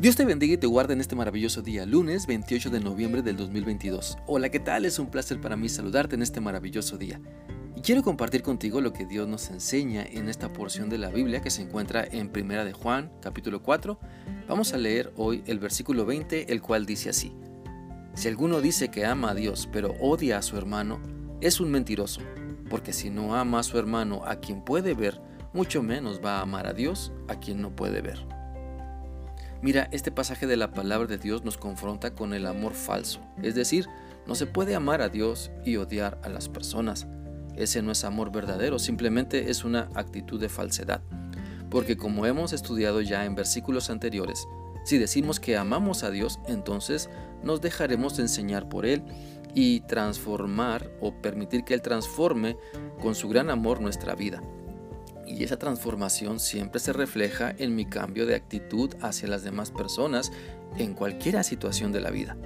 Dios te bendiga y te guarde en este maravilloso día, lunes 28 de noviembre del 2022. Hola, ¿qué tal? Es un placer para mí saludarte en este maravilloso día. Y quiero compartir contigo lo que Dios nos enseña en esta porción de la Biblia que se encuentra en Primera de Juan, capítulo 4. Vamos a leer hoy el versículo 20, el cual dice así: Si alguno dice que ama a Dios, pero odia a su hermano, es un mentiroso, porque si no ama a su hermano a quien puede ver, mucho menos va a amar a Dios a quien no puede ver. Mira, este pasaje de la palabra de Dios nos confronta con el amor falso, es decir, no se puede amar a Dios y odiar a las personas. Ese no es amor verdadero, simplemente es una actitud de falsedad. Porque como hemos estudiado ya en versículos anteriores, si decimos que amamos a Dios, entonces nos dejaremos enseñar por Él y transformar o permitir que Él transforme con su gran amor nuestra vida y esa transformación siempre se refleja en mi cambio de actitud hacia las demás personas en cualquier situación de la vida.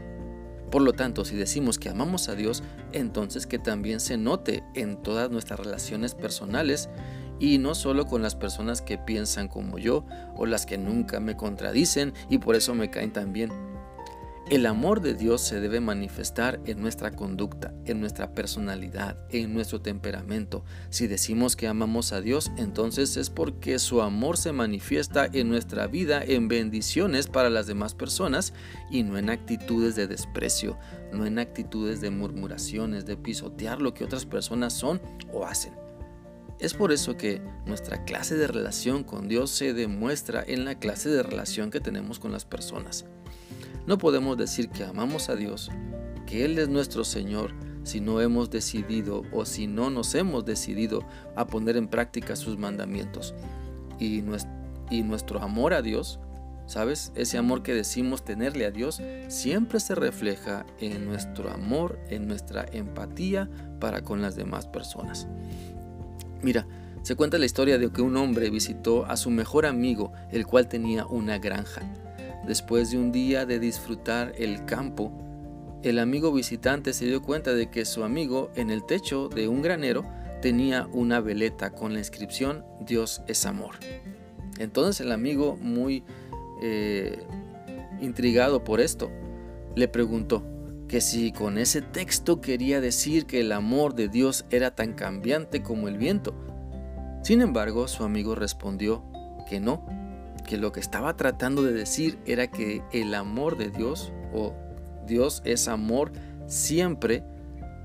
Por lo tanto, si decimos que amamos a Dios, entonces que también se note en todas nuestras relaciones personales y no solo con las personas que piensan como yo o las que nunca me contradicen y por eso me caen tan bien el amor de Dios se debe manifestar en nuestra conducta, en nuestra personalidad, en nuestro temperamento. Si decimos que amamos a Dios, entonces es porque su amor se manifiesta en nuestra vida en bendiciones para las demás personas y no en actitudes de desprecio, no en actitudes de murmuraciones, de pisotear lo que otras personas son o hacen. Es por eso que nuestra clase de relación con Dios se demuestra en la clase de relación que tenemos con las personas. No podemos decir que amamos a Dios, que Él es nuestro Señor, si no hemos decidido o si no nos hemos decidido a poner en práctica sus mandamientos. Y, nuestro amor a Dios, ¿sabes? Ese amor que decimos tenerle a Dios, siempre se refleja en nuestro amor, en nuestra empatía para con las demás personas. Mira, se cuenta la historia de que un hombre visitó a su mejor amigo, el cual tenía una granja. Después de un día de disfrutar el campo, el amigo visitante se dio cuenta de que su amigo en el techo de un granero tenía una veleta con la inscripción Dios es amor. Entonces el amigo, muy eh, intrigado por esto, le preguntó que si con ese texto quería decir que el amor de Dios era tan cambiante como el viento. Sin embargo, su amigo respondió que no, que lo que estaba tratando de decir era que el amor de Dios o Dios es amor siempre,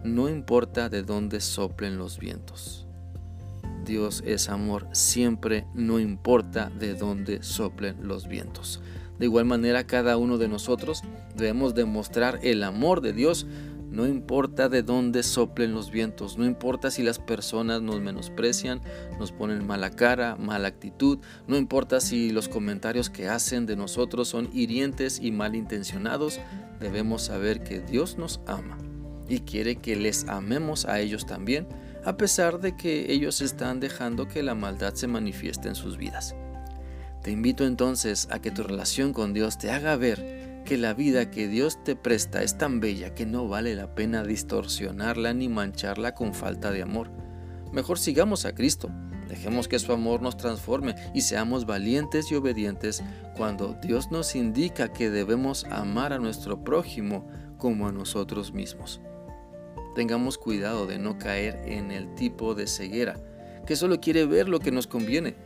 no importa de dónde soplen los vientos. Dios es amor siempre, no importa de dónde soplen los vientos. De igual manera, cada uno de nosotros debemos demostrar el amor de Dios no importa de dónde soplen los vientos, no importa si las personas nos menosprecian, nos ponen mala cara, mala actitud, no importa si los comentarios que hacen de nosotros son hirientes y malintencionados, debemos saber que Dios nos ama y quiere que les amemos a ellos también, a pesar de que ellos están dejando que la maldad se manifieste en sus vidas. Te invito entonces a que tu relación con Dios te haga ver que la vida que Dios te presta es tan bella que no vale la pena distorsionarla ni mancharla con falta de amor. Mejor sigamos a Cristo, dejemos que su amor nos transforme y seamos valientes y obedientes cuando Dios nos indica que debemos amar a nuestro prójimo como a nosotros mismos. Tengamos cuidado de no caer en el tipo de ceguera que solo quiere ver lo que nos conviene.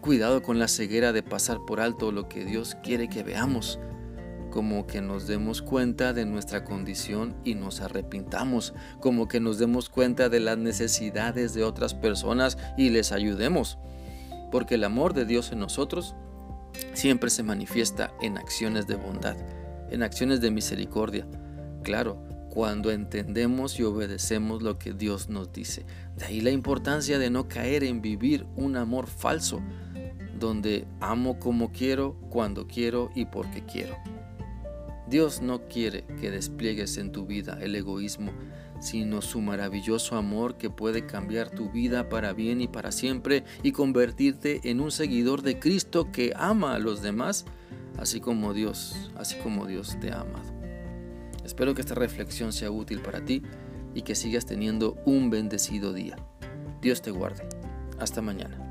Cuidado con la ceguera de pasar por alto lo que Dios quiere que veamos como que nos demos cuenta de nuestra condición y nos arrepintamos, como que nos demos cuenta de las necesidades de otras personas y les ayudemos, porque el amor de Dios en nosotros siempre se manifiesta en acciones de bondad, en acciones de misericordia. Claro, cuando entendemos y obedecemos lo que Dios nos dice. De ahí la importancia de no caer en vivir un amor falso, donde amo como quiero, cuando quiero y porque quiero. Dios no quiere que despliegues en tu vida el egoísmo, sino su maravilloso amor que puede cambiar tu vida para bien y para siempre y convertirte en un seguidor de Cristo que ama a los demás, así como Dios, así como Dios te ha amado. Espero que esta reflexión sea útil para ti y que sigas teniendo un bendecido día. Dios te guarde. Hasta mañana.